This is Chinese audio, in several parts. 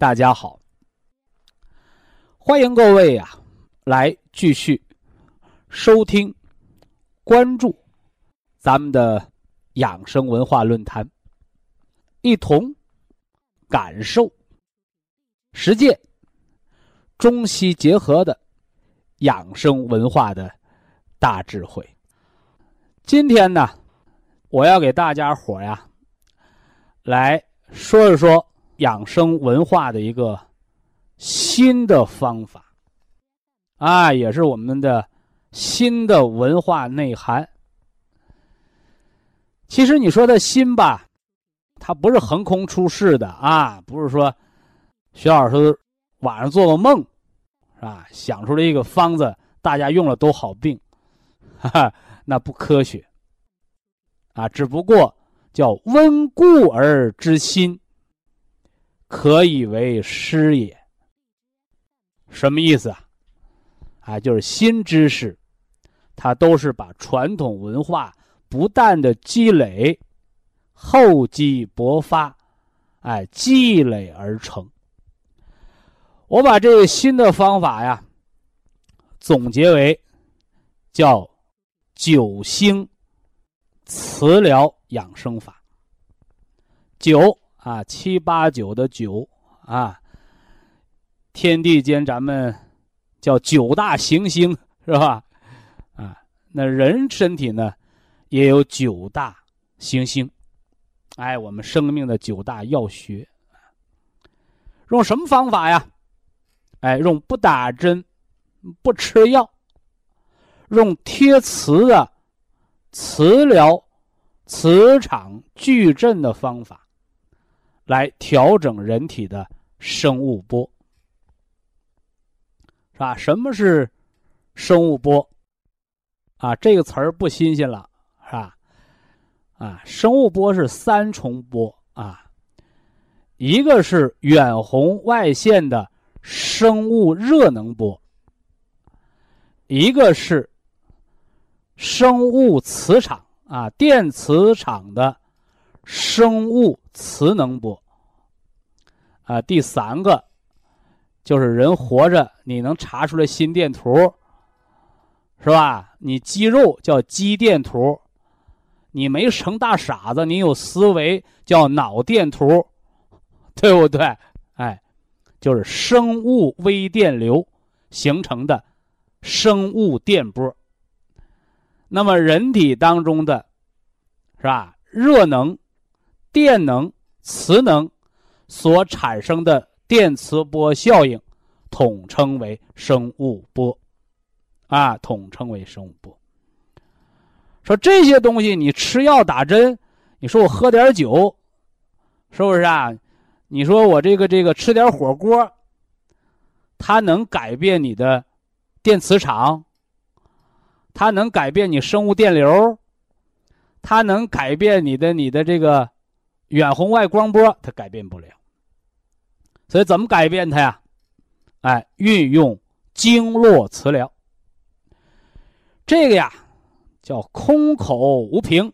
大家好，欢迎各位呀，来继续收听、关注咱们的养生文化论坛，一同感受、实践中西结合的养生文化的大智慧。今天呢，我要给大家伙呀来说一说。养生文化的一个新的方法，啊，也是我们的新的文化内涵。其实你说的新吧，它不是横空出世的啊，不是说徐老师晚上做个梦，是吧？想出了一个方子，大家用了都好病，哈哈，那不科学。啊，只不过叫温故而知新。可以为师也，什么意思啊？啊，就是新知识，它都是把传统文化不断的积累、厚积薄发，哎，积累而成。我把这个新的方法呀，总结为叫九星磁疗养生法。九。啊，七八九的九啊，天地间咱们叫九大行星是吧？啊，那人身体呢也有九大行星，哎，我们生命的九大要穴，用什么方法呀？哎，用不打针、不吃药，用贴磁的磁疗、磁场矩阵的方法。来调整人体的生物波，是吧？什么是生物波？啊，这个词儿不新鲜了，是吧？啊，生物波是三重波啊，一个是远红外线的生物热能波，一个是生物磁场啊，电磁场的生物。磁能波，啊，第三个就是人活着，你能查出来心电图，是吧？你肌肉叫肌电图，你没成大傻子，你有思维叫脑电图，对不对？哎，就是生物微电流形成的生物电波。那么人体当中的，是吧？热能。电能、磁能所产生的电磁波效应，统称为生物波，啊，统称为生物波。说这些东西，你吃药打针，你说我喝点酒，是不是啊？你说我这个这个吃点火锅，它能改变你的电磁场？它能改变你生物电流？它能改变你的你的这个？远红外光波它改变不了，所以怎么改变它呀？哎，运用经络磁疗。这个呀叫空口无凭，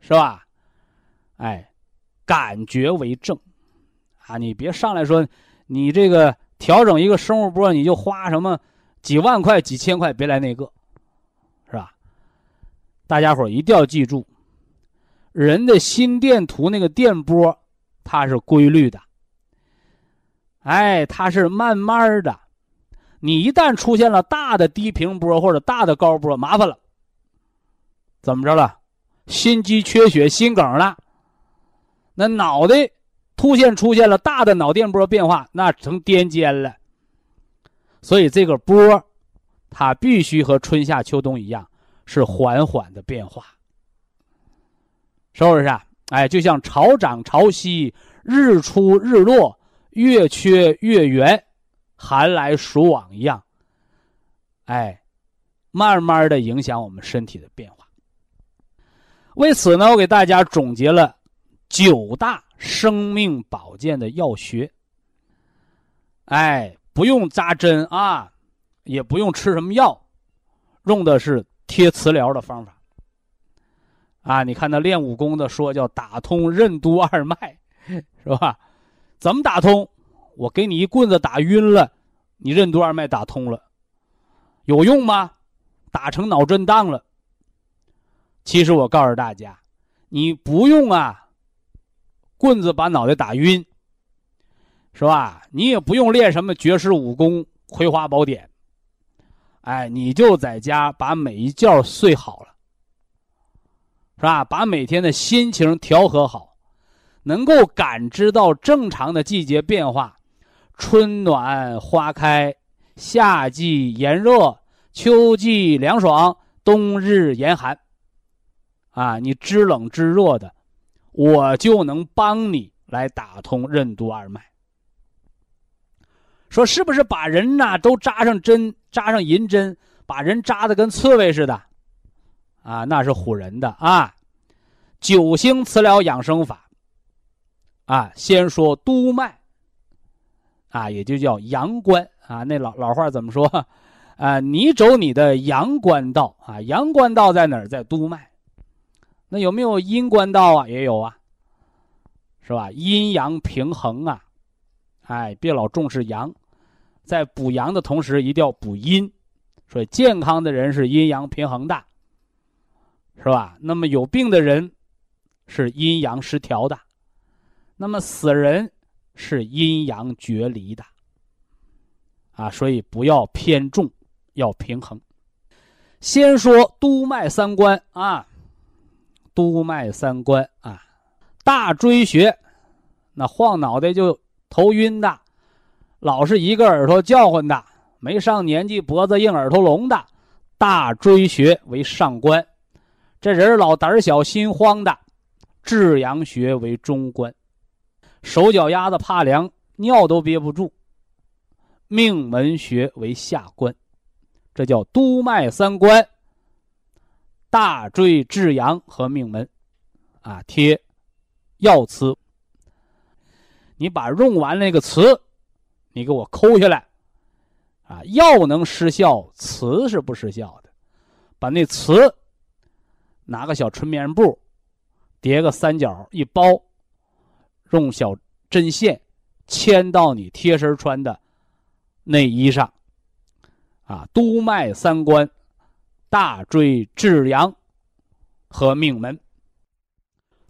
是吧？哎，感觉为正啊！你别上来说你这个调整一个生物波，你就花什么几万块、几千块，别来那个，是吧？大家伙一定要记住。人的心电图那个电波，它是规律的。哎，它是慢慢的。你一旦出现了大的低频波或者大的高波，麻烦了。怎么着了？心肌缺血、心梗了。那脑袋突现出现了大的脑电波变化，那成癫痫了。所以这个波，它必须和春夏秋冬一样，是缓缓的变化，是不是啊？哎，就像潮涨潮汐、日出日落、月缺月圆、寒来暑往一样，哎，慢慢的影响我们身体的变化。为此呢，我给大家总结了九大生命保健的要学。哎，不用扎针啊，也不用吃什么药，用的是贴磁疗的方法。啊，你看那练武功的说叫打通任督二脉，是吧？怎么打通？我给你一棍子打晕了，你任督二脉打通了，有用吗？打成脑震荡了。其实我告诉大家，你不用啊，棍子把脑袋打晕，是吧？你也不用练什么绝世武功《葵花宝典》，哎，你就在家把每一觉睡好了，是吧？把每天的心情调和好，能够感知到正常的季节变化，春暖花开，夏季炎热，秋季凉爽，冬日严寒。啊，你知冷知热的，我就能帮你来打通任督二脉。说是不是把人呐都扎上针，扎上银针，把人扎的跟刺猬似的？啊，那是唬人的啊！九星磁疗养生法，啊，先说督脉，啊，也就叫阳关啊。那老老话怎么说？啊，你走你的阳关道啊，阳关道在哪儿？在督脉。那有没有阴关道啊？也有啊，是吧？阴阳平衡啊，哎，别老重视阳，在补阳的同时一定要补阴，所以健康的人是阴阳平衡的，是吧？那么有病的人是阴阳失调的，那么死人是阴阳决离的，啊，所以不要偏重，要平衡。先说督脉三关啊。督脉三关啊，大椎穴，那晃脑袋就头晕的，老是一个耳朵叫唤的，没上年纪脖子硬耳朵聋的，大椎穴为上关；这人老胆小心慌的，至阳穴为中关；手脚丫子怕凉，尿都憋不住，命门穴为下关。这叫督脉三关。大椎至阳和命门，啊，贴药磁。你把用完那个词，你给我抠下来，啊，药能失效，词是不失效的。把那词拿个小纯棉布，叠个三角一包，用小针线牵到你贴身穿的内衣上，啊，督脉三关。大椎至阳和命门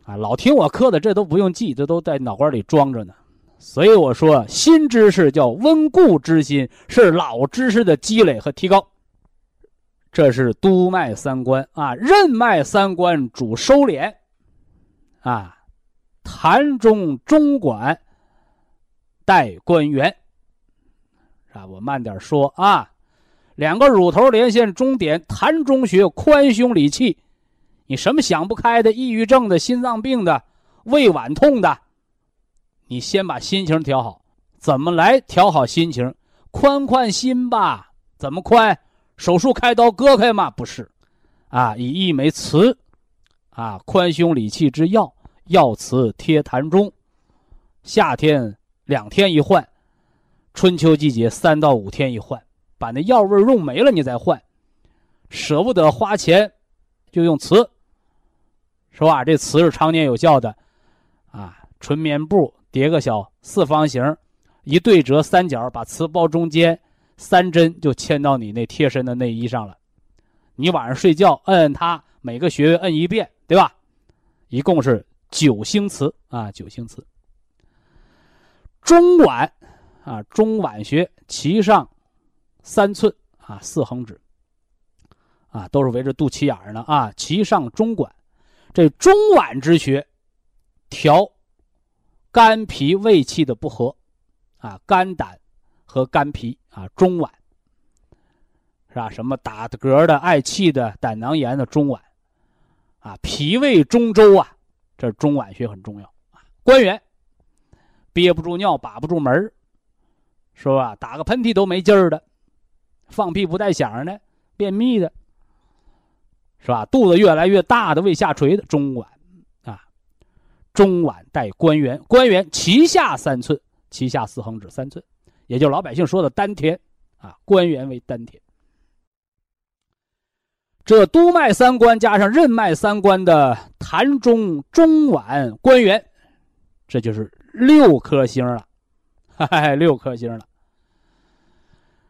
啊，老听我课的，这都不用记，这都在脑瓜里装着呢。所以我说，新知识叫温故知新，是老知识的积累和提高。这是督脉三关啊，任脉三关主收敛啊，痰中中管带关元啊，我慢点说啊。两个乳头连线中点，痰中穴，宽胸理气。你什么想不开的、抑郁症的、心脏病的、胃脘痛的，你先把心情调好。怎么来调好心情？宽宽心吧。怎么宽？手术开刀割开吗？不是，啊，以一枚磁，啊，宽胸理气之药，药磁贴痰中。夏天两天一换，春秋季节三到五天一换。把那药味用没了，你再换，舍不得花钱，就用瓷，是吧？这瓷是常年有效的，啊，纯棉布叠个小四方形，一对折三角，把瓷包中间，三针就牵到你那贴身的内衣上了。你晚上睡觉摁摁它，每个穴位摁一遍，对吧？一共是九星磁啊，九星磁。中脘啊，中脘穴脐上三寸啊，四横指啊，都是围着肚脐眼儿呢啊。脐上中脘，这中脘之穴调肝脾胃气的不和啊，肝胆和肝脾啊，中脘是吧？什么打嗝的、嗳气的、胆囊炎的中脘啊，脾胃中周啊，这中脘穴很重要啊。关元。憋不住尿，把不住门是吧？打个喷嚏都没劲儿的，放屁不带响的，便秘的，是吧？肚子越来越大的，胃下垂的，中脘啊，中脘带关元，关元脐下三寸，脐下四横指三寸，也就老百姓说的丹田啊，关元为丹田。这督脉三关加上任脉三关的膻中、中脘、关元，这就是。六颗星了，六颗星了。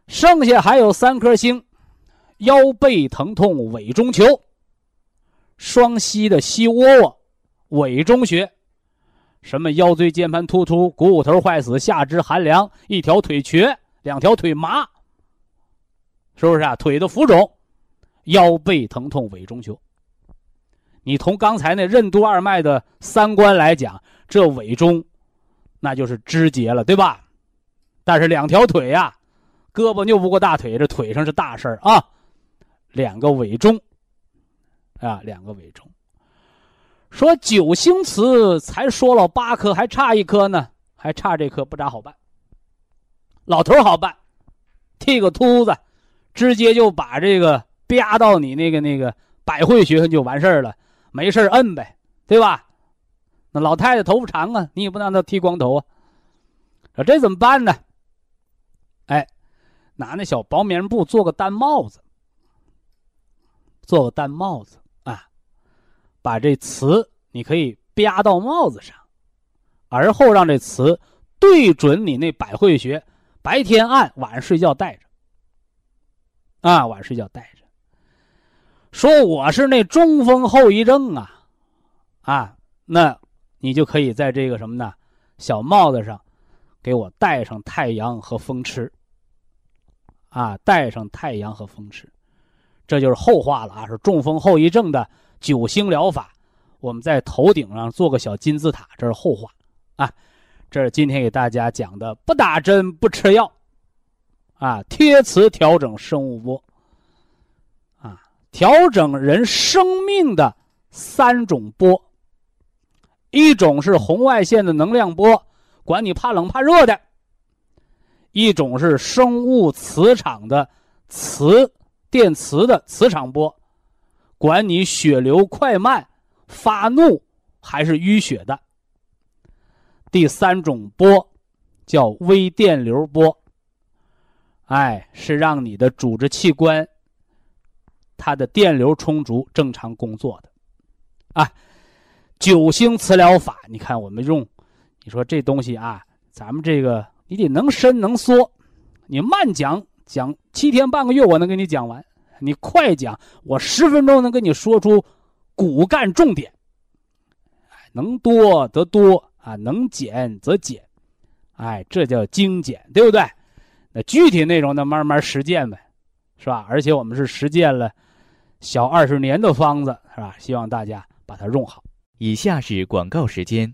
剩下还有三颗星：腰背疼痛委中求、双膝的膝窝窝、委中穴。什么腰椎间盘突出、股骨头坏死、下肢寒凉、一条腿瘸、两条腿麻，是不是啊？腿的浮肿，腰背疼痛委中求。你从刚才那任督二脉的三关来讲，这委中。那就是肢节了，对吧？但是两条腿呀，胳膊拗不过大腿，这腿上是大事儿啊。两个委中，啊，两个委中。说九星词才说了八颗，还差一颗呢，还差这颗不咋好办。老头好办，剃个秃子，直接就把这个吧到你那个那个百会穴就完事儿了，没事摁呗，对吧？那老太太头发长啊，你也不能让她剃光头啊。这怎么办呢？哎，拿那小薄棉布做个单帽子，做个单帽子，把这瓷你可以吧到帽子上，而后让这瓷对准你那百会穴，白天按，晚上睡觉戴着。啊，晚上睡觉戴着。说我是那中风后遗症啊，啊，那。你就可以在这个什么呢，小帽子上，给我戴上太阳和风池。啊，带上太阳和风池，这就是后话了啊！是中风后遗症的九星疗法。我们在头顶上做个小金字塔，这是后话啊。这是今天给大家讲的，不打针不吃药，啊，贴磁调整生物波，啊，调整人生命的三种波。一种是红外线的能量波，管你怕冷怕热的；一种是生物磁场的磁电磁的磁场波，管你血流快慢、发怒还是淤血的。第三种波叫微电流波，哎，是让你的组织器官它的电流充足、正常工作的，啊。九星磁疗法，你看我们用，你说这东西啊，咱们这个你得能伸能缩，你慢讲讲七天半个月我能给你讲完，你快讲我十分钟能跟你说出骨干重点，能多则多啊，能减则减，哎，这叫精简，对不对？那具体内容呢，慢慢实践呗，是吧？而且我们是实践了小二十年的方子，是吧？希望大家把它用好。以下是广告时间。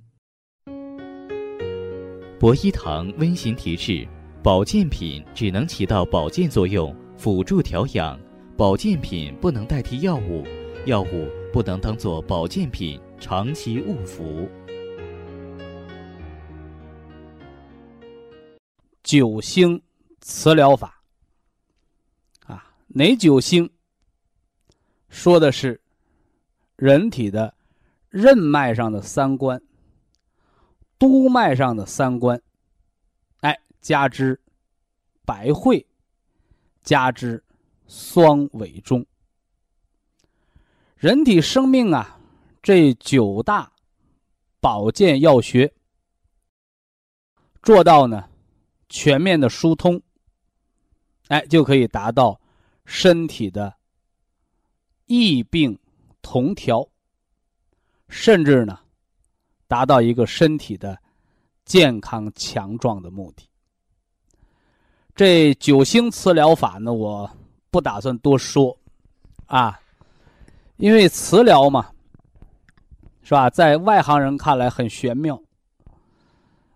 博一堂温馨提示：保健品只能起到保健作用，辅助调养；保健品不能代替药物，药物不能当做保健品长期误服。九星磁疗法啊，哪九星？说的是人体的。任脉上的三关，督脉上的三关，哎，加之百会，加之双尾中。人体生命啊，这九大保健要学，做到呢全面的疏通，哎，就可以达到身体的异病同调。甚至呢，达到一个身体的健康强壮的目的。这九星磁疗法呢，我不打算多说，啊，因为磁疗嘛，是吧？在外行人看来很玄妙，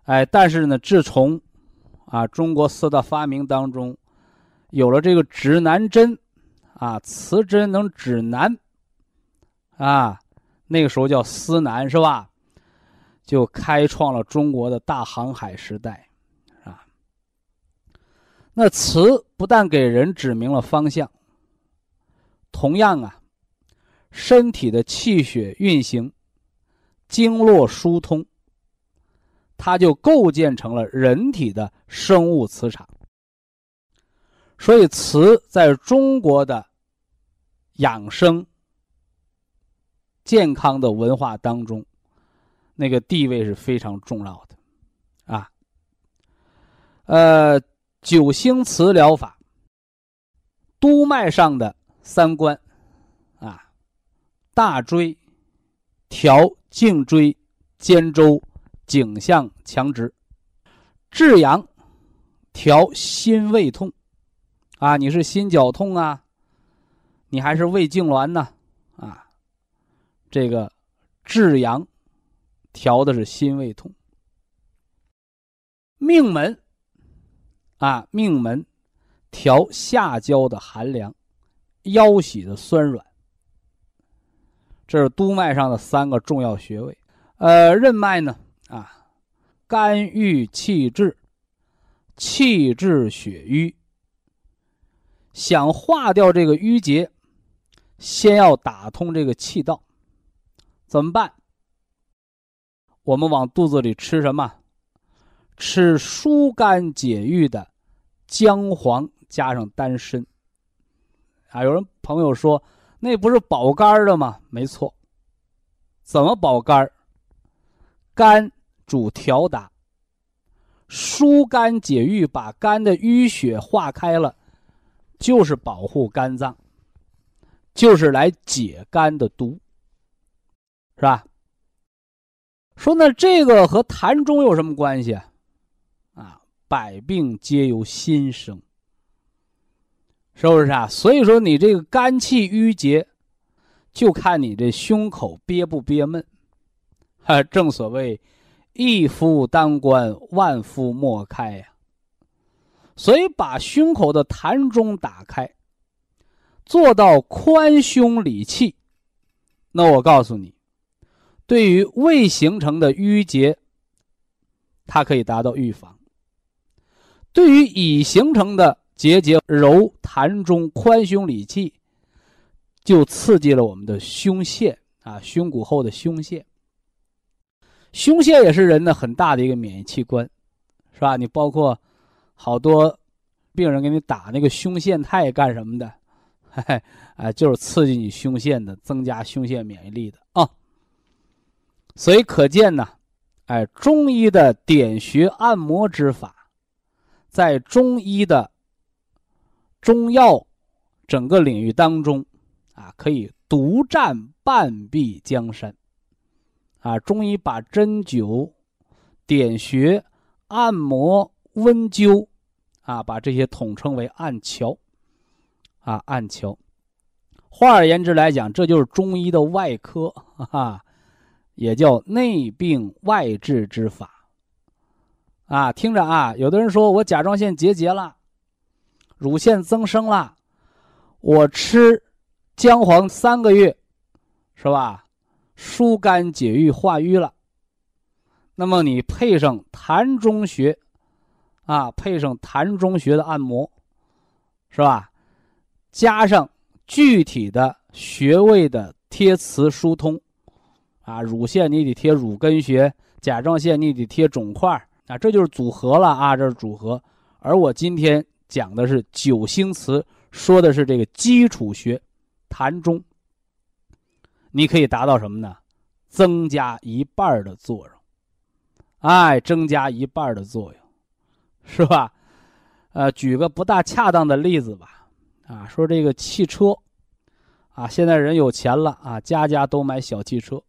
哎，但是呢，自从啊中国四大发明当中有了这个指南针，啊，磁针能指南，啊，那个时候叫司南是吧？就开创了中国的大航海时代。那磁不但给人指明了方向，同样啊，身体的气血运行、经络疏通，它就构建成了人体的生物磁场。所以，磁在中国的养生、健康的文化当中，那个地位是非常重要的，啊，呃。九星磁疗法，督脉上的三关，啊，大椎、调颈椎、肩周、颈项强直，至阳，调心胃痛，啊，你是心绞痛啊，你还是胃痉挛呢？啊，这个至阳，调的是心胃痛，命门。啊，命门调下焦的寒凉，腰膝的酸软。这是督脉上的三个重要穴位。呃，任脉呢？啊，肝郁气滞，气滞血瘀。想化掉这个瘀结，先要打通这个气道。怎么办？我们往肚子里吃什么？吃疏肝解郁的。姜黄加上丹参，啊，有人朋友说那不是保肝的吗？没错。怎么保肝？肝主调达，疏肝解郁，把肝的淤血化开了，就是保护肝脏，就是来解肝的毒，是吧？说那这个和痰中有什么关系？百病皆由心生，是不是啊？所以说你这个肝气郁结，就看你这胸口憋不憋闷。哈，正所谓一夫当关，万夫莫开呀。所以把胸口的痰中打开，做到宽胸理气。那我告诉你，对于未形成的郁结，它可以达到预防。对于已形成的结节，揉痰中，宽胸理气，就刺激了我们的胸腺啊，胸骨后的胸腺。胸腺也是人的很大的一个免疫器官，是吧？你包括好多病人给你打那个胸腺肽干什么的？嘿，哎，就是刺激你胸腺的，增加胸腺免疫力的啊。所以可见呢，哎，中医的点穴按摩之法。在中医的中药整个领域当中，啊，可以独占半壁江山。啊，中医把针灸、点穴、按摩、温灸，啊，把这些统称为按桥。啊，按桥。换而言之来讲，这就是中医的外科，哈，也叫内病外治之法。啊，听着啊，有的人说我甲状腺结节了，乳腺增生了，我吃姜黄三个月，是吧？疏肝解郁化瘀了。那么你配上痰中穴，啊，配上痰中穴的按摩，是吧？加上具体的穴位的贴磁疏通，啊，乳腺你得贴乳根穴，甲状腺你得贴肿块。啊，这就是组合了啊！这是组合，而我今天讲的是九星词，说的是这个基础学，痰中。你可以达到什么呢？增加一半的作用，哎，增加一半的作用，是吧？呃，举个不大恰当的例子吧，啊，说这个汽车，啊，现在人有钱了啊，家家都买小汽车，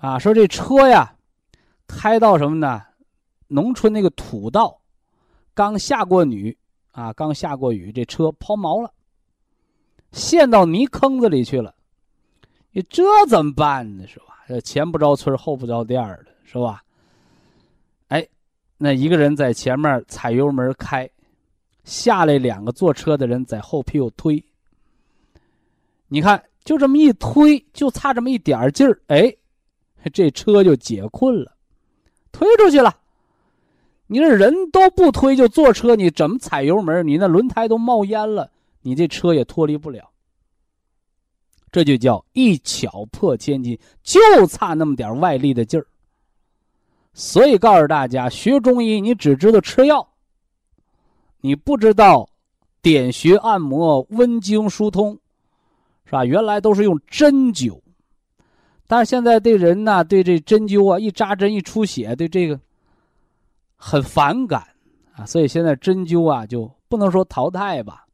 啊，说这车呀，开到什么呢？农村那个土道，刚下过雨啊，刚下过雨，这车抛锚了，陷到泥坑子里去了。你这怎么办呢？是吧？这前不着村后不着店的，是吧？哎，那一个人在前面踩油门开，下来两个坐车的人在后屁股推。你看，就这么一推，就差这么一点劲儿，哎，这车就解困了，推出去了。你这人都不推就坐车，你怎么踩油门？你那轮胎都冒烟了，你这车也脱离不了。这就叫一巧破千金，就差那么点外力的劲儿。所以告诉大家，学中医你只知道吃药，你不知道点穴按摩、温经疏通，是吧？原来都是用针灸，但是现在对人呢，对这针灸啊，一扎针一出血，对这个很反感啊。所以现在针灸啊，就不能说淘汰吧，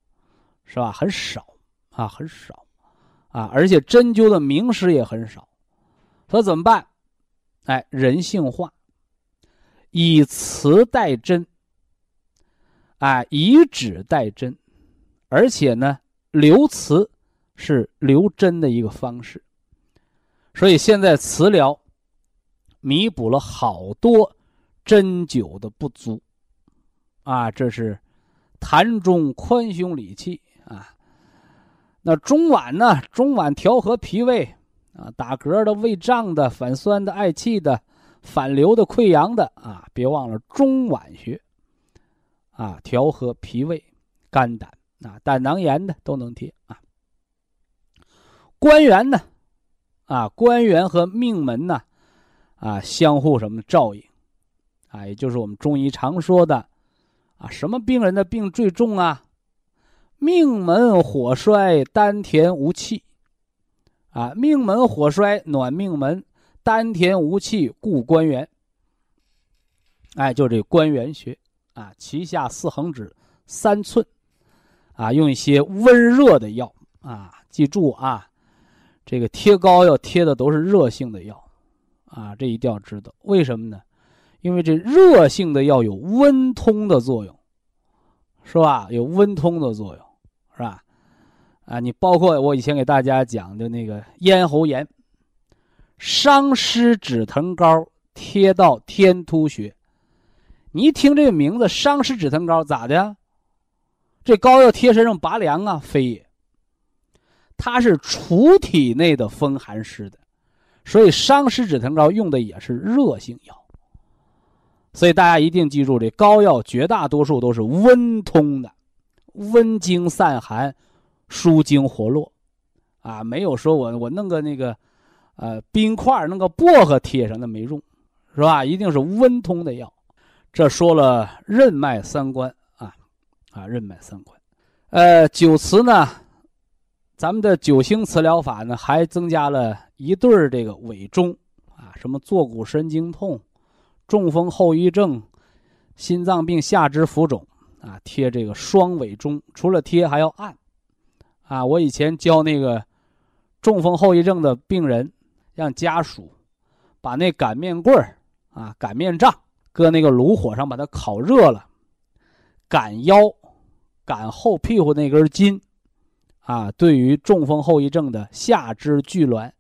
是吧？很少啊，很少。啊，而且针灸的名师也很少，说怎么办？哎，人性化，以磁代针，哎，以指代针，而且呢，留磁是留针的一个方式。所以现在磁疗弥补了好多针灸的不足，啊，这是痰中宽胸理气啊。那中脘呢？中脘调和脾胃，啊，打嗝的、胃胀的、反酸的、嗳气的、反流的、溃疡的，啊，别忘了中脘穴，啊，调和脾胃、肝胆，啊，胆囊炎的都能贴啊。关元呢？啊，关元和命门呢？啊，相互什么照应？啊，也就是我们中医常说的，啊，什么病人的病最重啊？命门火衰，丹田无气，啊，命门火衰，暖命门，丹田无气，固关元。哎，就这关元穴，啊，脐下四横指三寸，啊，用一些温热的药，啊，记住啊，这个贴膏药贴的都是热性的药，啊，这一定要知道，为什么呢？因为这热性的药有温通的作用，是吧？有温通的作用。是吧？啊，你包括我以前给大家讲的那个咽喉炎，伤湿止疼膏贴到天突穴。你一听这个名字，伤湿止疼膏咋的？这膏药贴身上拔凉啊？非也，它是除体内的风寒湿的，所以伤湿止疼膏用的也是热性药。所以大家一定记住，这膏药绝大多数都是温通的。温经散寒，舒经活络，啊，没有说我我弄个那个，呃，冰块弄个薄荷贴上那没用，是吧？一定是温通的药。这说了任脉三关啊，啊，任脉三关。呃，灸磁呢，咱们的九星磁疗法呢，还增加了一对儿这个委中啊，什么坐骨神经痛、中风后遗症、心脏病、下肢浮肿。啊，贴这个双尾中，除了贴还要按。啊，我以前教那个中风后遗症的病人，让家属把那擀面棍儿啊、擀面杖搁那个炉火上，把它烤热了，擀腰、擀后屁股那根筋，啊，对于中风后遗症的下肢聚挛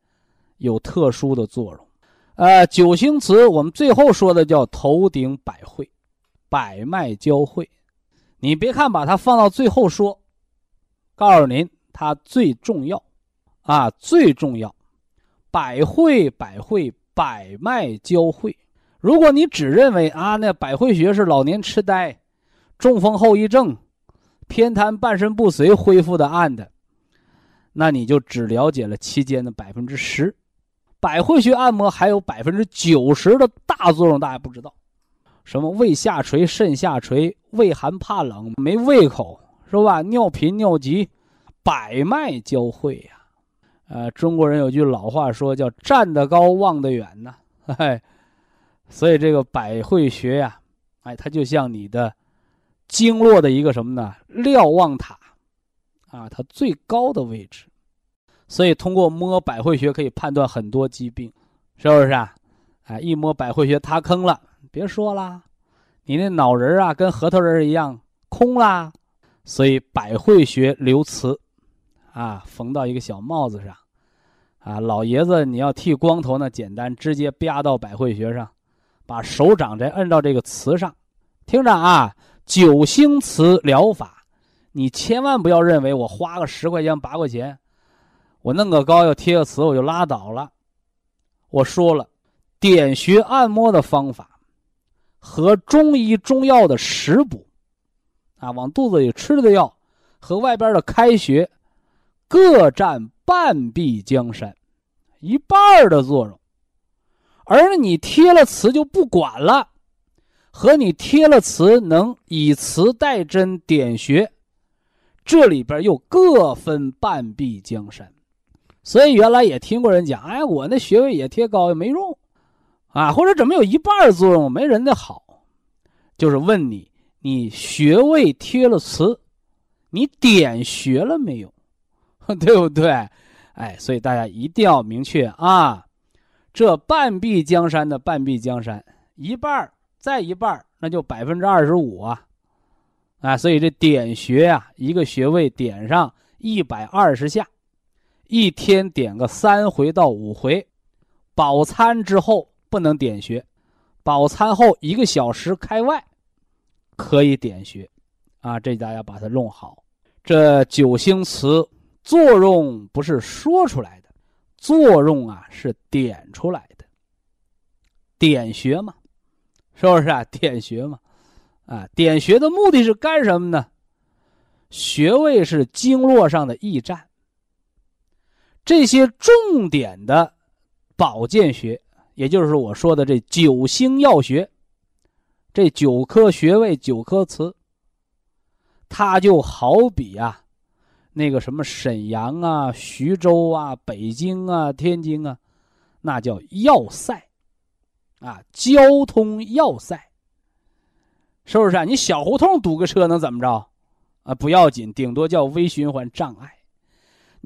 有特殊的作用。呃，九星词我们最后说的叫头顶百会，百脉交汇。你别看把它放到最后说，告诉您它最重要，啊最重要，百会百会百脉交汇。如果你只认为啊那百会穴是老年痴呆、中风后遗症、偏瘫半身不遂恢复的案的，那你就只了解了期间的百分之十，百会穴按摩还有百分之九十的大作用，大家不知道。什么胃下垂、肾下垂、胃寒怕冷、没胃口，是吧？尿频尿急，百脉交汇呀。呃，中国人有句老话说叫“站得高，望得远”呐。哎，所以这个百会穴呀，哎，它就像你的经络的一个什么呢？瞭望塔啊，它最高的位置。所以通过摸百会穴可以判断很多疾病，是不是啊？哎，一摸百会穴塌坑了。别说了，你那脑仁啊跟核桃仁一样空啦，所以百会穴留磁，啊，缝到一个小帽子上，啊，老爷子你要剃光头呢，简单，直接啪到百会穴上，把手掌再摁到这个磁上，听着啊，九星磁疗法，你千万不要认为我花个十块钱八块钱，我弄个膏药贴个磁我就拉倒了，我说了，点穴按摩的方法。和中医中药的食补，啊，往肚子里吃的药，和外边的开穴，各占半壁江山，一半的作用。而你贴了磁就不管了，和你贴了磁能以磁代针点穴，这里边又各分半壁江山。所以原来也听过人讲，哎，我那穴位也贴膏也没用。啊，或者怎么有一半作用没人的好，就是问你，你穴位贴了磁，你点穴了没有？对不对？哎，所以大家一定要明确啊，这半壁江山的半壁江山，一半再一半那就百分之二十五啊，啊，所以这点穴呀，一个穴位点上一百二十下，一天点个三回到五回，饱餐之后。不能点穴，饱餐后一个小时开外，可以点穴，啊，这大家把它弄好。这九星磁作用不是说出来的，作用啊是点出来的。点穴嘛，是不是啊？点穴嘛，啊，点穴的目的是干什么呢？穴位是经络上的驿站，这些重点的保健穴。也就是我说的这九星药穴，这九颗穴位、九颗词，它就好比啊，那个什么沈阳啊、徐州啊、北京啊、天津啊，那叫要塞，啊，交通要塞，是不是啊？你小胡同堵个车能怎么着？啊，不要紧，顶多叫微循环障碍。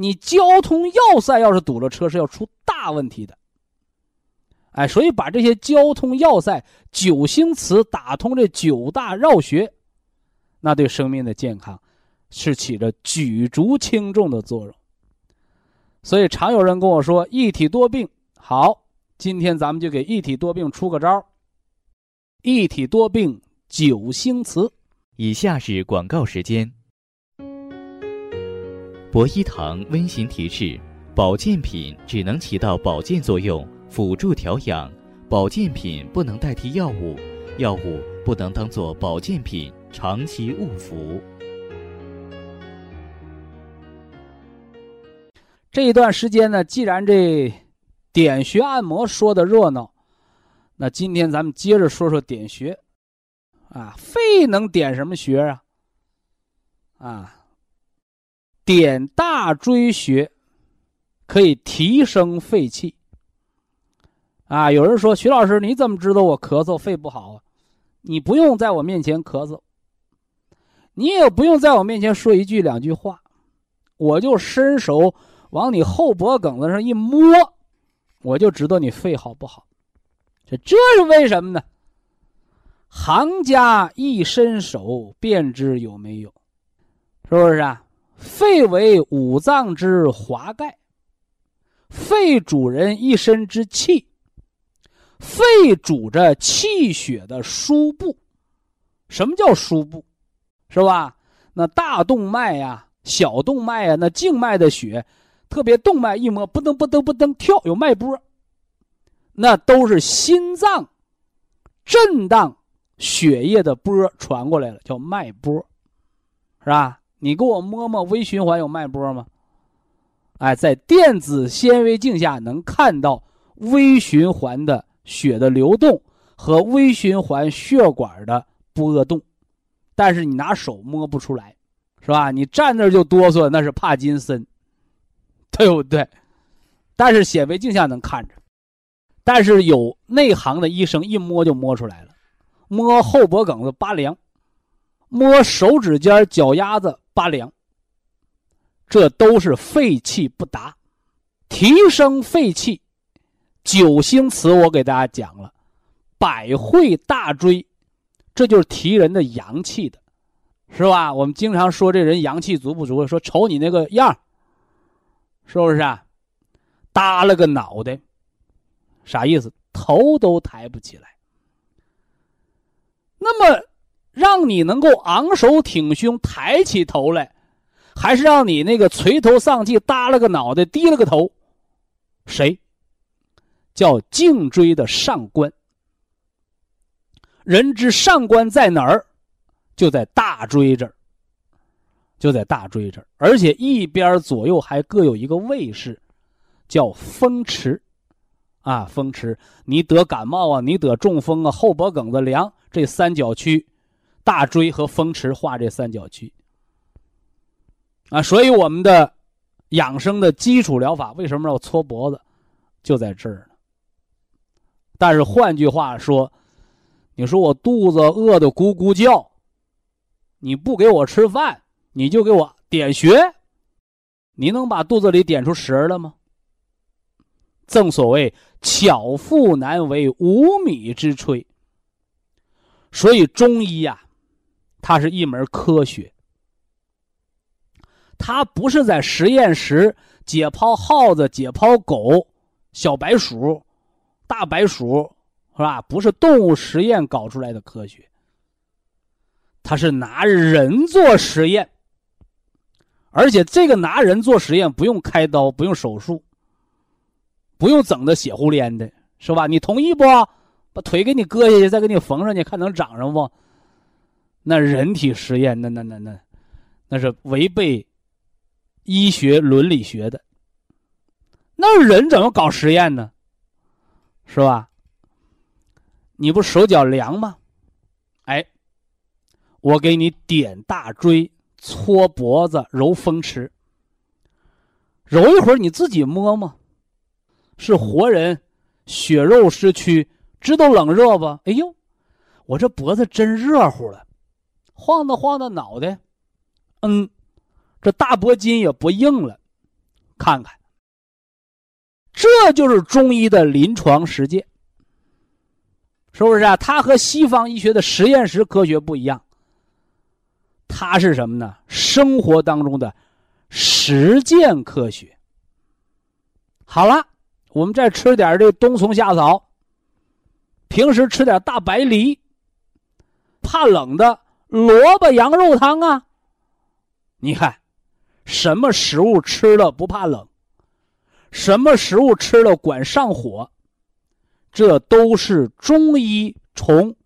你交通要塞要是堵了车，是要出大问题的。哎，所以把这些交通要塞九星磁打通这九大绕穴，那对生命的健康是起着举足轻重的作用。所以常有人跟我说一体多病好，今天咱们就给一体多病出个招一体多病九星磁。以下是广告时间。博一堂温馨提示：保健品只能起到保健作用。辅助调养，保健品不能代替药物，药物不能当做保健品长期误服。这一段时间呢，既然这点穴按摩说的热闹，那今天咱们接着说说点穴。啊，肺能点什么穴啊？啊，点大椎穴，可以提升肺气。啊，有人说徐老师，你怎么知道我咳嗽肺不好啊？你不用在我面前咳嗽，你也不用在我面前说一句两句话，我就伸手往你后脖梗子上一摸，我就知道你肺好不好。这这是为什么呢？行家一伸手便知有没有，是不是啊？肺为五脏之华盖，肺主人一身之气。肺主着气血的输布，什么叫输布？是吧？那大动脉呀、小动脉呀，那静脉的血，特别动脉一摸，不噔不噔不噔跳，有脉搏，那都是心脏震荡血液的波传过来了，叫脉搏，是吧？你给我摸摸微循环有脉搏吗？哎，在电子纤维镜下能看到微循环的。血的流动和微循环血管的波动，但是你拿手摸不出来，是吧？你站那就哆嗦，那是帕金森，对不对？但是显微镜下能看着，但是有内行的医生一摸就摸出来了，摸后脖梗子拔凉，摸手指尖脚丫子拔凉，这都是肺气不达，提升肺气。九星词我给大家讲了，百会大椎，这就是提人的阳气的，是吧？我们经常说这人阳气足不足，说瞅你那个样是不是啊？耷了个脑袋，啥意思？头都抬不起来。那么，让你能够昂首挺胸、抬起头来，还是让你那个垂头丧气、耷了个脑袋、低了个头？谁？叫颈椎的上关。人之上关在哪儿？就在大椎这儿。就在大椎这儿，而且一边左右还各有一个卫士，叫风池。啊，风池，你得感冒啊，你得中风啊，后脖梗子凉，这三角区，大椎和风池画这三角区。啊，所以我们的养生的基础疗法为什么要搓脖子，就在这儿呢。但是换句话说，你说我肚子饿得咕咕叫，你不给我吃饭，你就给我点穴，你能把肚子里点出食儿了吗？正所谓巧妇难为无米之炊。所以中医呀，它是一门科学，它不是在实验室解剖耗子、解剖狗、小白鼠、大白鼠，是吧？不是动物实验搞出来的科学，它是拿人做实验，而且这个拿人做实验不用开刀，不用手术。不用整的血糊连的，是吧？你同意不？把腿给你割下去，再给你缝上去，看能长上不？那人体实验，那那那那，那是违背医学伦理学的。那人怎么搞实验呢？是吧？你不手脚凉吗？哎，我给你点大椎，搓脖子，揉风池，揉一会儿，你自己摸摸。是活人，血肉之躯，知道冷热不？哎呦，我这脖子真热乎了，晃荡晃荡脑袋，嗯，这大脖筋也不硬了，看看，这就是中医的临床实践，是不是啊？它和西方医学的实验室科学不一样，它是什么呢？生活当中的实践科学。好了。我们再吃点这冬虫夏草，平时吃点大白梨，怕冷的萝卜羊肉汤啊。你看，什么食物吃了不怕冷？什么食物吃了管上火？这都是中医从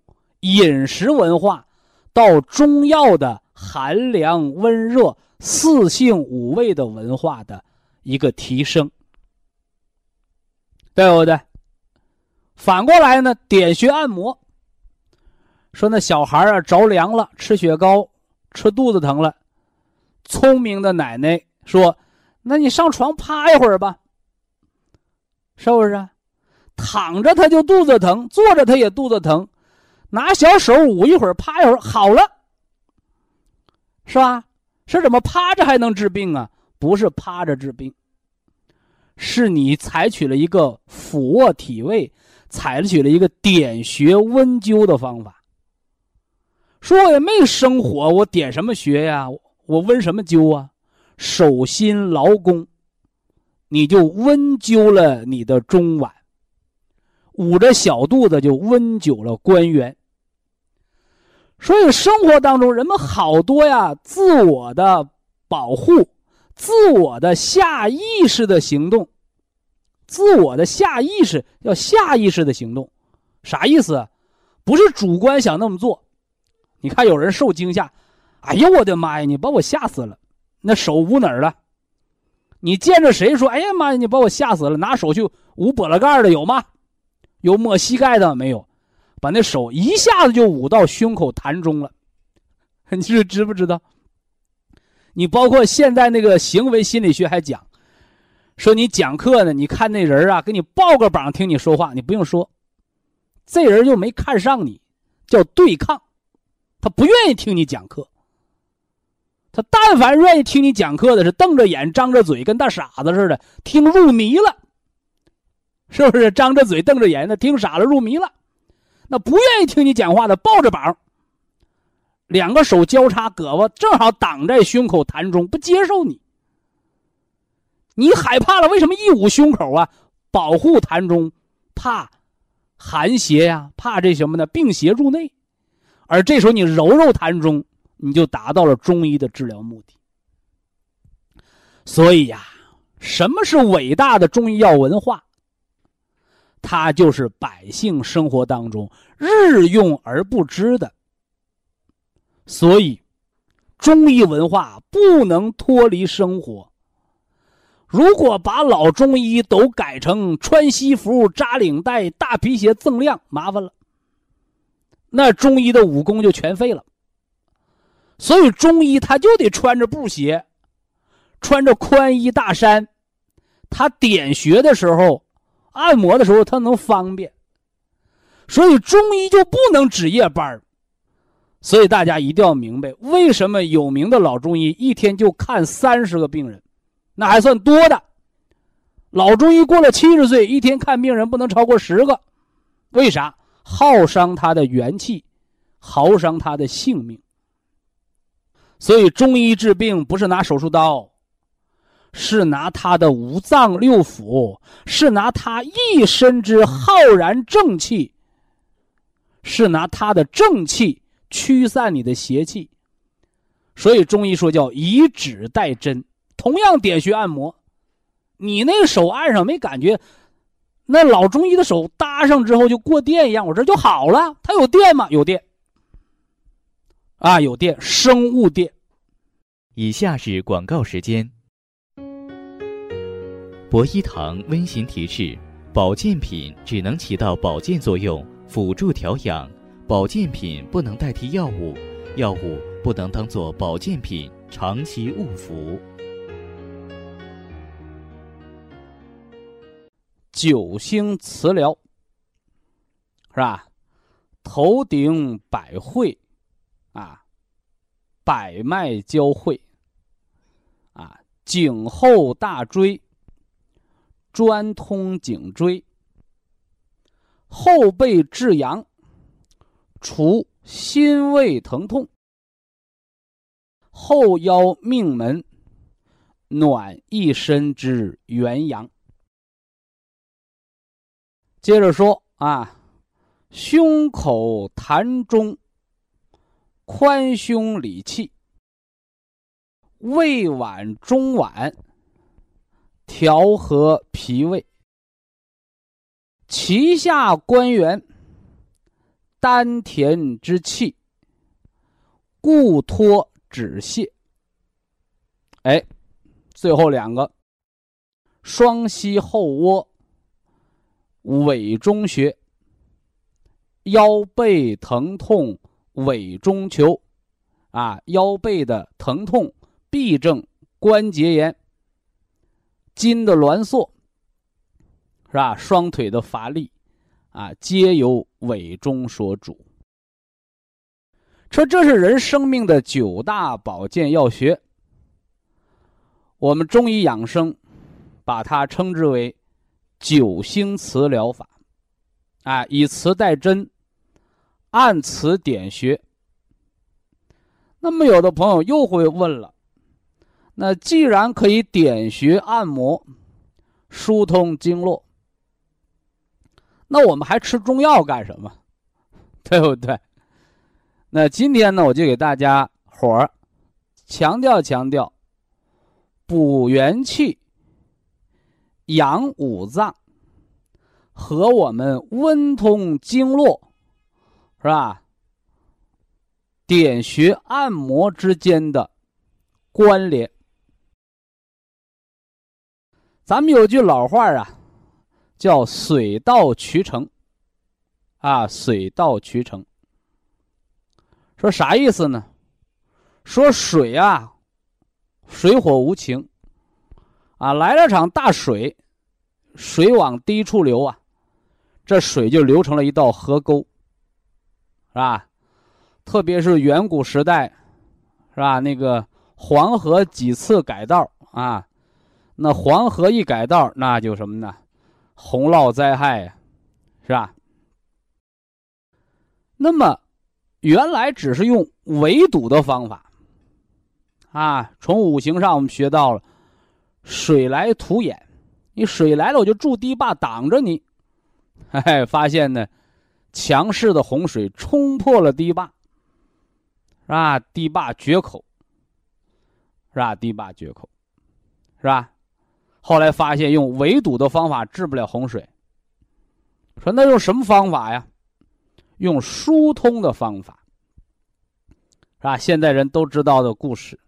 饮食文化到中药的寒凉温热、四性五味的文化的一个提升。对不对？反过来呢，点穴按摩。说那小孩啊着凉了，吃雪糕，吃肚子疼了。聪明的奶奶说：“那你上床趴一会儿吧。”是不是？躺着他就肚子疼，坐着他也肚子疼，拿小手捂一会儿，趴一会儿好了，是吧？是怎么趴着还能治病啊？不是趴着治病。是你采取了一个俯卧体位，采取了一个点穴温灸的方法。说我也没生火，我点什么穴呀？我温什么灸啊？手心劳宫，你就温灸了你的中脘，捂着小肚子就温灸了关元。所以生活当中人们好多呀，自我的保护。自我的下意识的行动，自我的下意识要下意识的行动，啥意思？不是主观想那么做。你看有人受惊吓，哎呀我的妈呀，你把我吓死了，那手捂哪儿了？你见着谁说，哎呀妈呀，你把我吓死了，拿手去捂脖子盖的有吗？有摸膝盖的没有？把那手一下子就捂到胸口痰中了，你是知不知道？你包括现在那个行为心理学还讲，说你讲课呢，你看那人啊，给你抱个膀听你说话，你不用说，这人又没看上你，叫对抗，他不愿意听你讲课。他但凡愿意听你讲课的，是瞪着眼、张着嘴，跟大傻子似的，听入迷了，是不是？张着嘴、瞪着眼的，听傻了、入迷了。那不愿意听你讲话的，抱着膀，两个手交叉，胳膊正好挡在胸口痰中，不接受你。你害怕了，为什么一捂胸口啊？保护痰中，怕寒邪呀，怕这什么呢？病邪入内。而这时候你揉揉痰中，你就达到了中医的治疗目的。所以呀，什么是伟大的中医药文化？它就是百姓生活当中日用而不知的。所以，中医文化不能脱离生活。如果把老中医都改成穿西服、扎领带、大皮鞋锃亮，麻烦了。那中医的武功就全废了。所以中医他就得穿着布鞋，穿着宽衣大衫，他点穴的时候、按摩的时候他能方便。所以中医就不能值夜班所以大家一定要明白，为什么有名的老中医一天就看三十个病人。那还算多的，老中医过了七十岁，一天看病人不能超过十个，为啥？耗伤他的元气，耗伤他的性命。所以中医治病不是拿手术刀，是拿他的五脏六腑，是拿他一身之浩然正气，是拿他的正气驱散你的邪气。所以中医说叫以指代针。同样点穴按摩，你那个手按上没感觉，那老中医的手搭上之后就过电一样，我这就好了。它有电吗？有电，啊，有电，生物电。以下是广告时间。博一堂温馨提示：保健品只能起到保健作用，辅助调养；保健品不能代替药物，药物不能当做保健品，长期误服。九星磁疗，是吧？头顶百会，啊，百脉交汇，啊，颈后大椎，专通颈椎，后背至阳，除心胃疼痛，后腰命门，暖一身之元阳。接着说啊，胸口痰中，宽胸理气，胃脘中脘，调和脾胃，脐下关元，丹田之气，固脱止泻。哎，最后两个，双膝后窝。委中穴，腰背疼痛，委中求，啊，腰背的疼痛、痹症、关节炎、筋的挛缩，是吧？双腿的乏力，啊，皆由委中所主。说这是人生命的九大保健要穴，我们中医养生把它称之为。九星磁疗法，啊，以磁代针，按磁点穴。那么，有的朋友又会问了：那既然可以点穴按摩，疏通经络，那我们还吃中药干什么？对不对？那今天呢，我就给大家伙儿强调强调补元气。养五脏和我们温通经络，是吧？点穴按摩之间的关联。咱们有句老话啊，叫“水到渠成”，啊，“水到渠成”。说啥意思呢？说水啊，水火无情。啊，来了场大水，水往低处流啊，这水就流成了一道河沟，是吧？特别是远古时代，是吧？那个黄河几次改道啊，那黄河一改道，那就什么呢？洪涝灾害呀，是吧？那么，原来只是用围堵的方法，啊，从五行上我们学到了水来土掩，你水来了我就筑堤坝挡着你，嘿哎，发现呢，强势的洪水冲破了堤坝，是吧？堤坝决口，是吧？堤坝决口，是吧？后来发现用围堵的方法治不了洪水，说那用什么方法呀？用疏通的方法，是吧？现在人都知道的故事，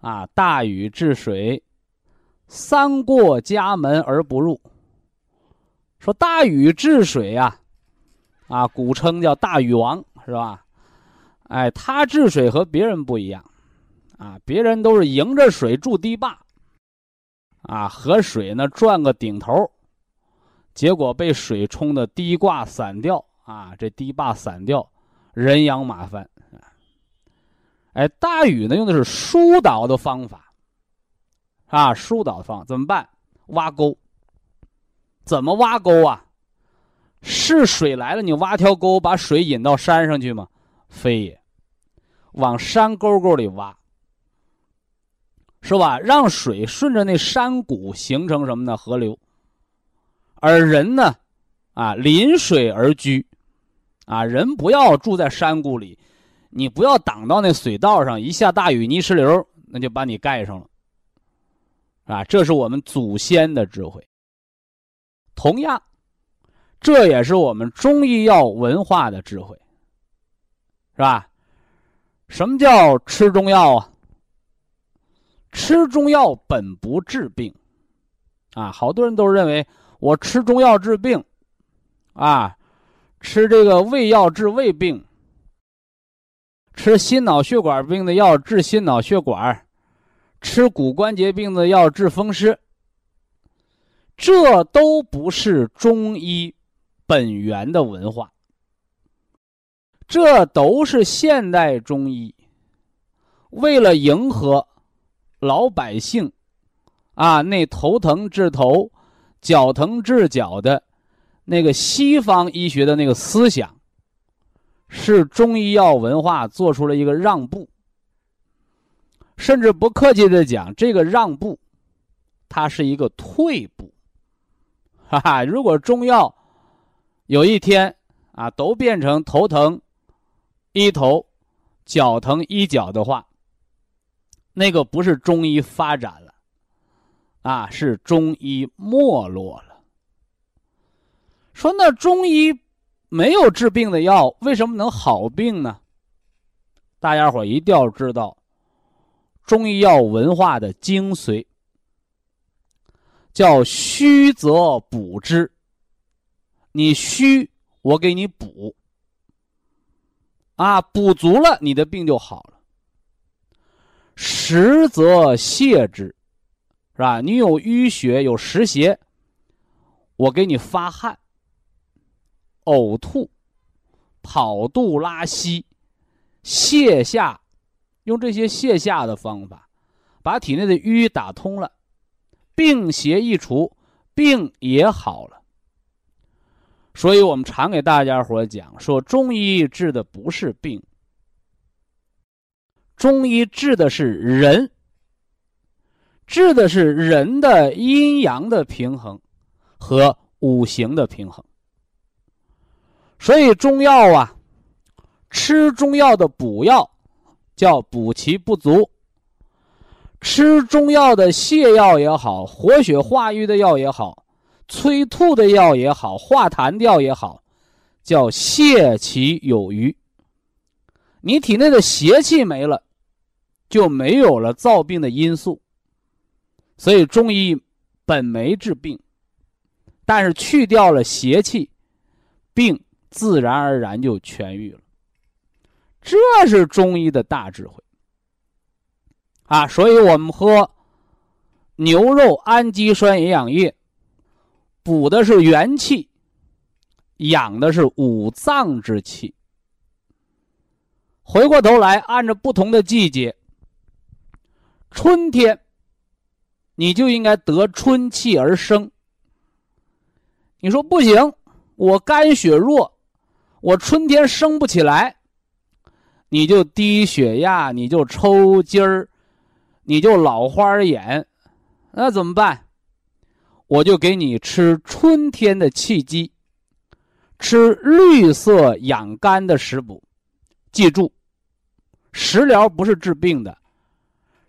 啊，大禹治水，三过家门而不入。说大禹治水呀，啊，古称叫大禹王，是吧？哎，他治水和别人不一样，啊，别人都是迎着水筑堤坝，啊，和水呢转个顶头，结果被水冲的堤挂散掉。啊，这堤坝散掉，人仰马翻。哎，大禹呢用的是疏导的方法，啊，疏导方怎么办？挖沟。怎么挖沟啊？是水来了，你挖条沟把水引到山上去吗？非也，往山沟沟里挖，是吧？让水顺着那山谷形成什么呢？河流。而人呢，啊，临水而居。啊，人不要住在山谷里，你不要挡到那水道上，一下大雨泥石流，那就把你盖上了。啊，这是我们祖先的智慧。同样，这也是我们中医药文化的智慧，是吧？什么叫吃中药啊？吃中药本不治病，啊，好多人都认为我吃中药治病，啊。吃这个胃药治胃病，吃心脑血管病的药治心脑血管，吃骨关节病的药治风湿，这都不是中医本源的文化，这都是现代中医。为了迎合老百姓啊那头疼治头、脚疼治脚的。那个西方医学的那个思想，是中医药文化做出了一个让步，甚至不客气的讲，这个让步，它是一个退步，哈哈！如果中药有一天啊都变成头疼医头，脚疼医脚的话，那个不是中医发展了，啊，是中医没落了。说那中医没有治病的药，为什么能好病呢？大家伙一定要知道，中医药文化的精髓叫虚则补之。你虚，我给你补，啊，补足了，你的病就好了。实则泻之，是吧？你有淤血，有湿邪，我给你发汗。呕吐、跑肚、拉稀、泻下，用这些泻下的方法，把体内的瘀打通了，病邪一除，病也好了。所以我们常给大家伙讲说，中医治的不是病，中医治的是人，治的是人的阴阳的平衡和五行的平衡。所以中药啊，吃中药的补药叫补其不足；吃中药的泻药也好，活血化瘀的药也好，催吐的药也好，化痰药也好，叫泻其有余。你体内的邪气没了，就没有了造病的因素。所以中医本没治病，但是去掉了邪气，病。自然而然就痊愈了，这是中医的大智慧啊！所以我们喝牛肉氨基酸营养液，补的是元气，养的是五脏之气。回过头来，按照不同的季节，春天你就应该得春气而生。你说不行，我肝血弱。我春天生不起来，你就低血压，你就抽筋儿，你就老花眼，那怎么办？我就给你吃春天的气机，吃绿色养肝的食补。记住，食疗不是治病的，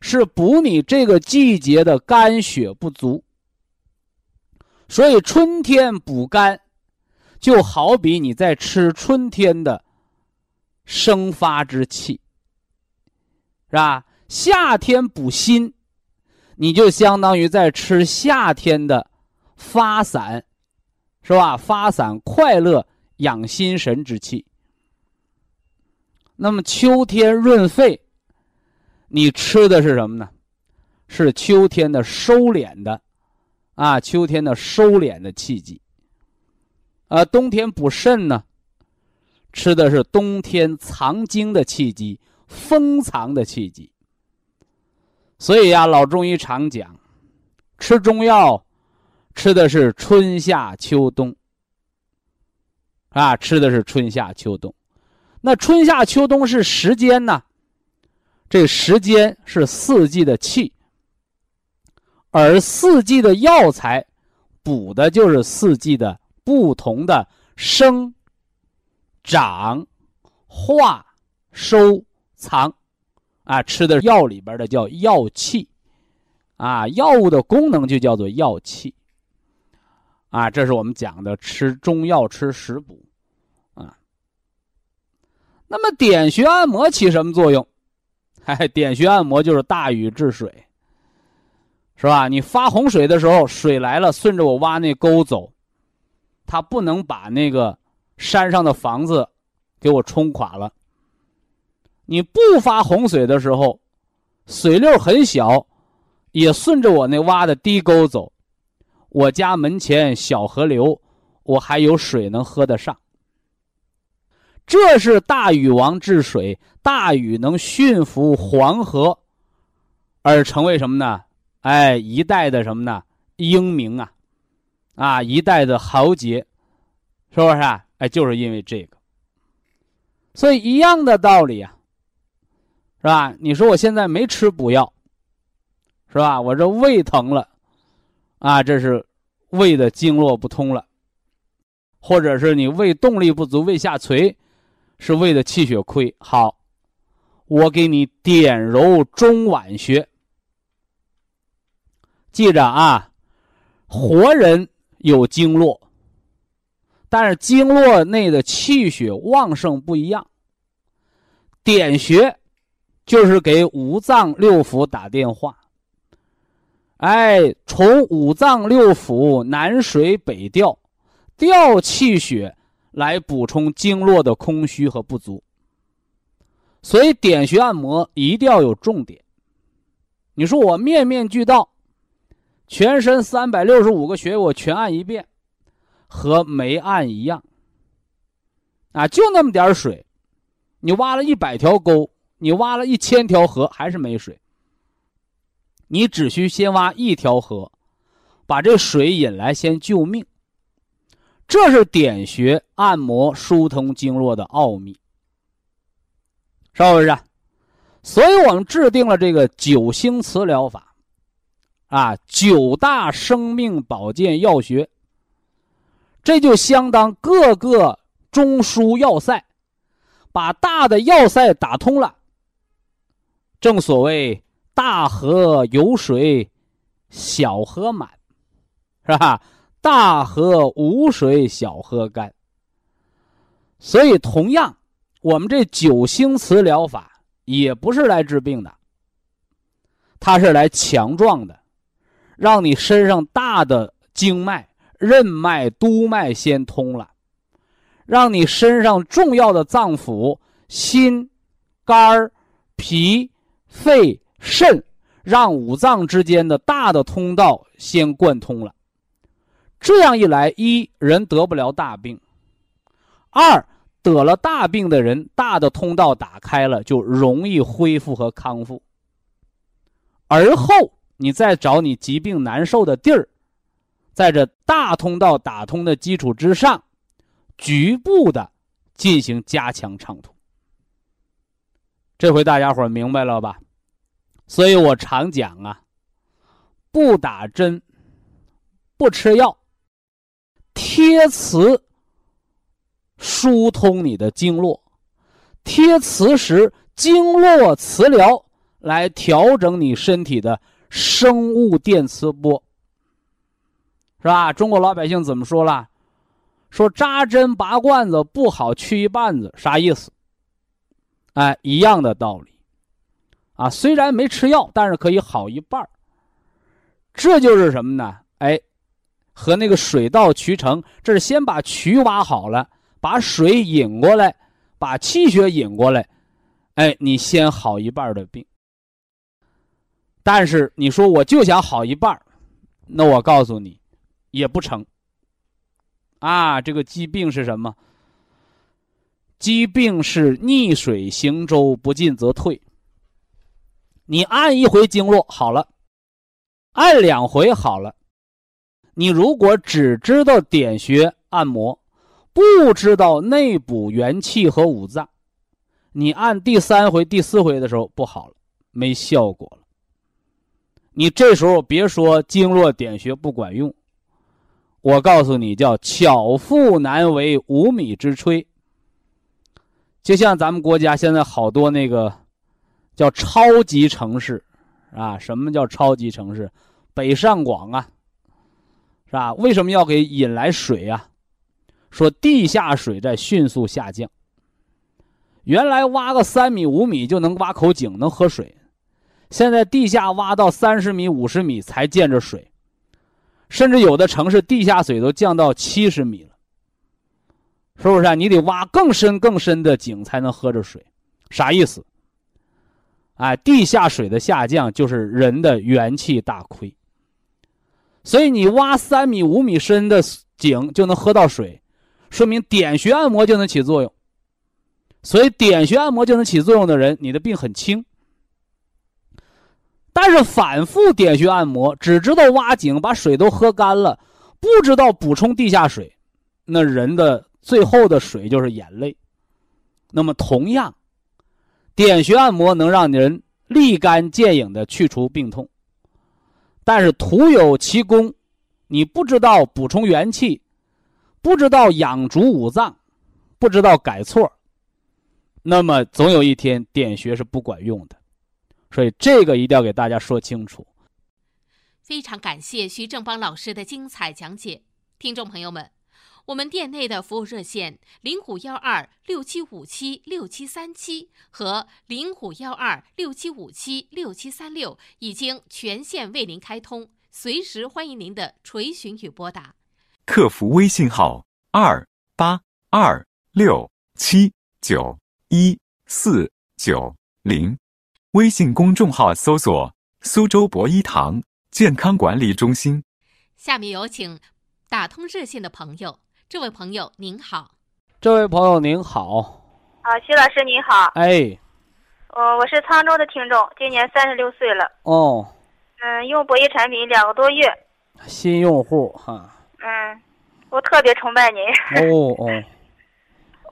是补你这个季节的肝血不足。所以春天补肝，就好比你在吃春天的生发之气，是吧？夏天补心，你就相当于在吃夏天的发散，是吧？发散快乐养心神之气。那么秋天润肺，你吃的是什么呢？是秋天的收敛的，啊，秋天的收敛的气机。啊，冬天补肾呢，吃的是冬天藏精的气机，封藏的气机。所以呀，老中医常讲，吃中药，吃的是春夏秋冬。啊，吃的是春夏秋冬。那春夏秋冬是时间呢？这时间是四季的气，而四季的药材补的就是四季的不同的生、长、化、收、藏，啊，吃的药里边的叫药气，啊，药物的功能就叫做药气，啊，这是我们讲的吃中药吃食补。啊那么点穴按摩起什么作用？哎，点穴按摩就是大禹治水，是吧？你发洪水的时候，水来了，顺着我挖那沟走，它不能把那个山上的房子给我冲垮了。你不发洪水的时候，水流很小，也顺着我那挖的低沟走，我家门前小河流，我还有水能喝得上。这是大禹王治水，大禹能驯服黄河，而成为什么呢？哎，一代的什么呢？英明啊，啊，一代的豪杰，是不是？啊？哎，就是因为这个。所以一样的道理啊，是吧？你说我现在没吃补药，是吧？我这胃疼了，啊，这是胃的经络不通了，或者是你胃动力不足，胃下垂。是胃的气血亏，好，我给你点揉中脘穴。记着啊，活人有经络，但是经络内的气血旺盛不一样。点穴就是给五脏六腑打电话，哎，从五脏六腑南水北调，调气血。来补充经络的空虚和不足，所以点穴按摩一定要有重点。你说我面面俱到，全身三百六十五个穴我全按一遍，和没按一样。啊，就那么点水，你挖了一百条沟，你挖了一千条河，还是没水。你只需先挖一条河，把这水引来，先救命。这是点穴按摩疏通经络的奥秘，是不是？所以我们制定了这个九星磁疗法，啊，九大生命保健药学。这就相当各个中枢要塞，把大的要塞打通了。正所谓大河有水，小河满，是吧？大河无水，小河干。所以，同样，我们这九星磁疗法也不是来治病的，它是来强壮的，让你身上大的经脉、任脉、督脉先通了，让你身上重要的脏腑心、肝、脾、肺、肾，让五脏之间的大的通道先贯通了。这样一来，一人得不了大病；二得了大病的人，大的通道打开了，就容易恢复和康复。而后你再找你疾病难受的地儿，在这大通道打通的基础之上，局部的进行加强畅通。这回大家伙明白了吧？所以我常讲啊，不打针，不吃药，贴磁疏通你的经络，贴磁石经络磁疗来调整你身体的生物电磁波，是吧？中国老百姓怎么说了？说扎针拔罐子不好去一半子，啥意思？哎，一样的道理，啊，虽然没吃药，但是可以好一半这就是什么呢？哎，和那个水到渠成，这是先把渠挖好了，把水引过来，把气血引过来，哎，你先好一半的病。但是你说我就想好一半那我告诉你，也不成。啊，这个疾病是什么？疾病是逆水行舟，不进则退。你按一回经络好了，按两回好了。你如果只知道点穴按摩，不知道内补元气和五脏，你按第三回、第四回的时候不好了，没效果了。你这时候别说经络点穴不管用，我告诉你，叫巧妇难为无米之炊。就像咱们国家现在好多那个叫超级城市，啊，什么叫超级城市？北上广啊，是吧？为什么要给引来水啊？说地下水在迅速下降。原来挖个三米五米就能挖口井能喝水，现在地下挖到三十米五十米才见着水，甚至有的城市地下水都降到七十米了。是不是啊？你得挖更深更深的井才能喝着水，啥意思？哎，地下水的下降就是人的元气大亏。所以你挖三米五米深的井就能喝到水，说明点穴按摩就能起作用。所以点穴按摩就能起作用的人，你的病很轻。但是反复点穴按摩，只知道挖井把水都喝干了，不知道补充地下水，那人的。最后的水就是眼泪。那么，同样，点穴按摩能让人立竿见影的去除病痛，但是徒有其功，你不知道补充元气，不知道养足五脏，不知道改错，那么总有一天点穴是不管用的。所以，这个一定要给大家说清楚。非常感谢徐正邦老师的精彩讲解，听众朋友们。我们店内的服务热线零五幺二六七五七六七三七和零五幺二六七五七六七三六已经全线为您开通，随时欢迎您的垂询与拨打。客服微信号二八二六七九一四九零，微信公众号搜索“苏州博一堂健康管理中心”。下面有请打通热线的朋友。这位朋友您好，这位朋友您好，啊，徐老师您好，哎，呃，我是沧州的听众，今年三十六岁了，哦，嗯，用博一产品两个多月，新用户哈，嗯，我特别崇拜您，哦哦，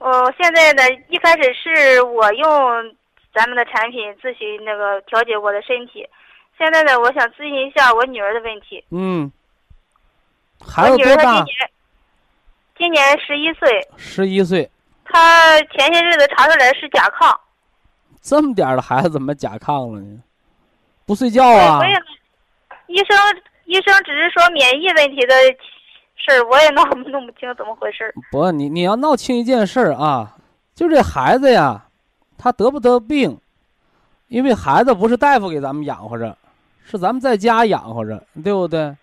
我现在呢，一开始是我用咱们的产品咨询那个调节我的身体，现在呢，我想咨询一下我女儿的问题，嗯，孩子多大？今年十一岁，十一岁，她前些日子查出来是甲亢，这么点儿的孩子怎么甲亢了呢？不睡觉啊？我也医生医生只是说免疫问题的事儿，我也闹弄不清怎么回事不，你你要闹清一件事儿啊，就这孩子呀，他得不得病？因为孩子不是大夫给咱们养活着，是咱们在家养活着，对不对？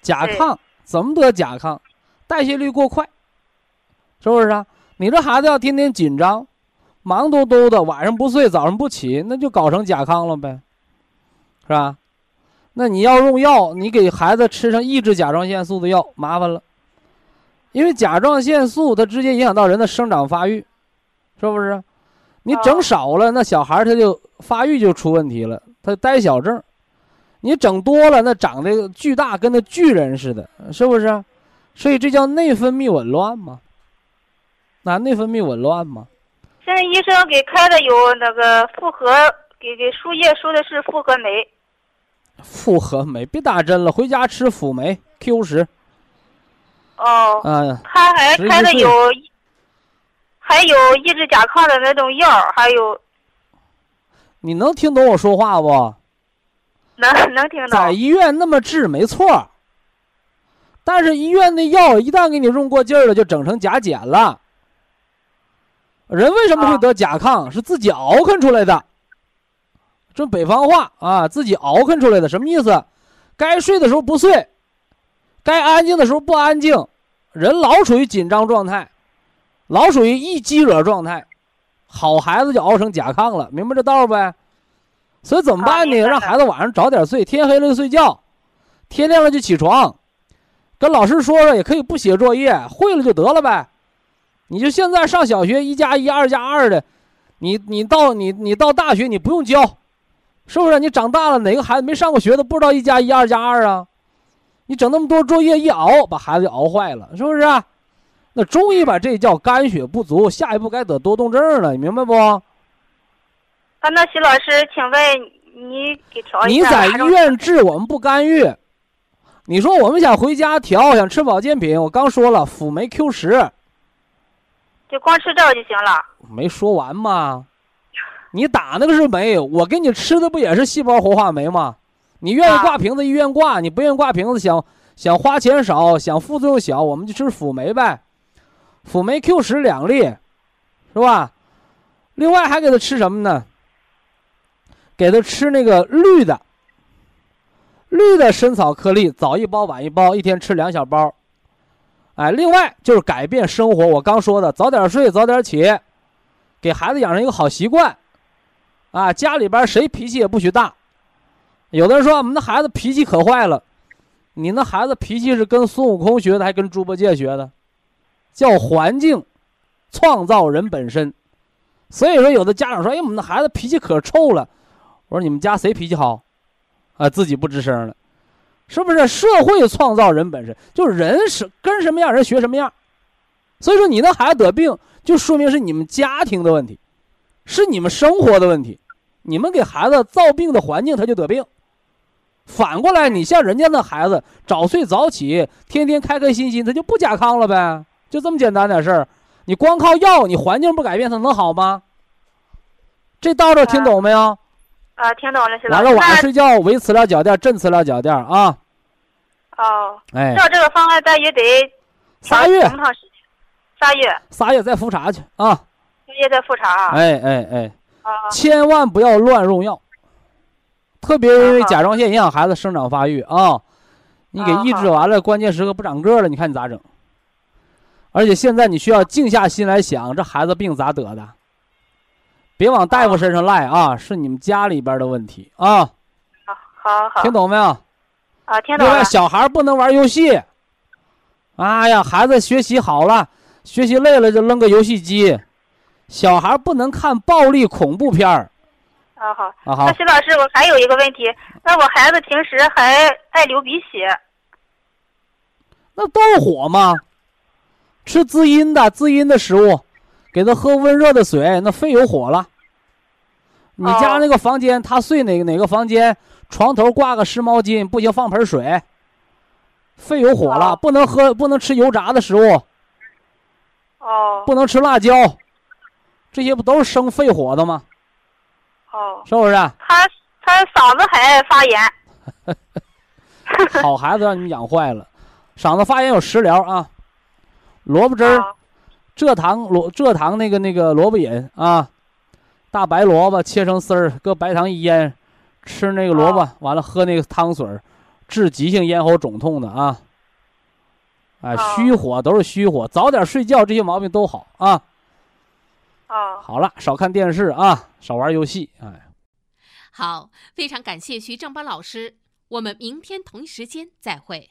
甲亢怎么得甲亢？代谢率过快，是不是啊？你这孩子要天天紧张，忙嘟嘟的，晚上不睡，早上不起，那就搞成甲亢了呗，是吧？那你要用药，你给孩子吃上抑制甲状腺素的药，麻烦了，因为甲状腺素它直接影响到人的生长发育，是不是？你整少了，那小孩他就发育就出问题了，他呆小症；你整多了，那长得巨大，跟那巨人似的，是不是？所以这叫内分泌紊乱吗？那内分泌紊乱吗？现在医生给开的有那个复合，给给输液输的是复合酶。复合酶，别打针了，回家吃辅酶 Q 十。哦。嗯。他还开的有，还有抑制甲亢的那种药，还有。你能听懂我说话不？能 能听懂。在医院那么治没错，但是医院的药一旦给你用过劲儿了，就整成甲减了。人为什么会得甲亢？是自己熬啃出来的。这北方话啊，自己熬啃出来的，什么意思？该睡的时候不睡，该安静的时候不安静，人老处于紧张状态，老属于易激惹状态，好孩子就熬成甲亢了，明白这道呗？所以怎么办呢？让孩子晚上早点睡，天黑了就睡觉，天亮了就起床，跟老师说说，也可以不写作业，会了就得了呗。你就现在上小学，一加一，二加二的，你你到你你到大学，你不用教，是不是？你长大了，哪个孩子没上过学的不知道一加一，二加二啊？你整那么多作业一熬，把孩子就熬坏了，是不是？那中医把这叫肝血不足，下一步该得多动症了，你明白不？啊，那徐老师，请问你给调一下。你在医院治，我们不干预。你说我们想回家调，想吃保健品，我刚说了，辅酶 Q 十。就光吃这个就行了。没说完吗？你打那个是酶，我给你吃的不也是细胞活化酶吗？你愿意挂瓶子医院挂，你不愿意挂瓶子，想想花钱少，想副作用小，我们就吃辅酶呗。辅酶 Q 十两粒，是吧？另外还给他吃什么呢？给他吃那个绿的，绿的参草颗粒，早一包晚一包，一天吃两小包。哎，另外就是改变生活，我刚说的，早点睡，早点起，给孩子养成一个好习惯，啊，家里边谁脾气也不许大。有的人说我们的孩子脾气可坏了，你那孩子脾气是跟孙悟空学的，还跟猪八戒学的？叫环境创造人本身。所以说，有的家长说，哎，我们的孩子脾气可臭了。我说你们家谁脾气好？啊，自己不吱声了。是不是社会创造人本身就是人是跟什么样人学什么样，所以说你那孩子得病，就说明是你们家庭的问题，是你们生活的问题，你们给孩子造病的环境他就得病。反过来，你像人家那孩子早睡早起，天天开开心心，他就不甲亢了呗，就这么简单点事儿。你光靠药，你环境不改变，它能好吗？这道道听懂没有？啊，听懂了，完了，晚上睡觉围磁疗脚垫，镇磁疗脚垫啊。哦，哎，照这个方案，大约得仨月，多长时间？仨月，仨月再复查去啊！仨月再复查啊！哎哎哎，啊！千万不要乱用药，特别因为甲状腺影响孩子生长发育啊！你给抑制完了，关键时刻不长个了，你看你咋整？而且现在你需要静下心来想，这孩子病咋得的？别往大夫身上赖啊！是你们家里边的问题啊！好，好，好，听懂没有？啊，听懂了。小孩不能玩游戏。哎呀，孩子学习好了，学习累了就扔个游戏机。小孩不能看暴力恐怖片儿。啊好。啊好。那徐老师，我还有一个问题，那我孩子平时还爱流鼻血。那都是火吗？吃滋阴的滋阴的食物，给他喝温热的水，那肺有火了。你家那个房间，他睡哪个哪个房间？床头挂个湿毛巾，不行，放盆水。肺有火了，不能喝，不能吃油炸的食物。哦。不能吃辣椒，这些不都是生肺火的吗？哦。是不是？他他嗓子还发炎。好孩子让你们养坏了，嗓子发炎有食疗啊，萝卜汁儿，蔗糖萝蔗糖那个那个萝卜饮啊，大白萝卜切成丝儿，搁白糖一腌。吃那个萝卜，完了喝那个汤水儿治急性咽喉肿痛的啊。哎，虚火都是虚火，早点睡觉，这些毛病都好啊。啊。好了，少看电视啊，少玩游戏，哎。好，非常感谢徐正邦老师，我们明天同一时间再会。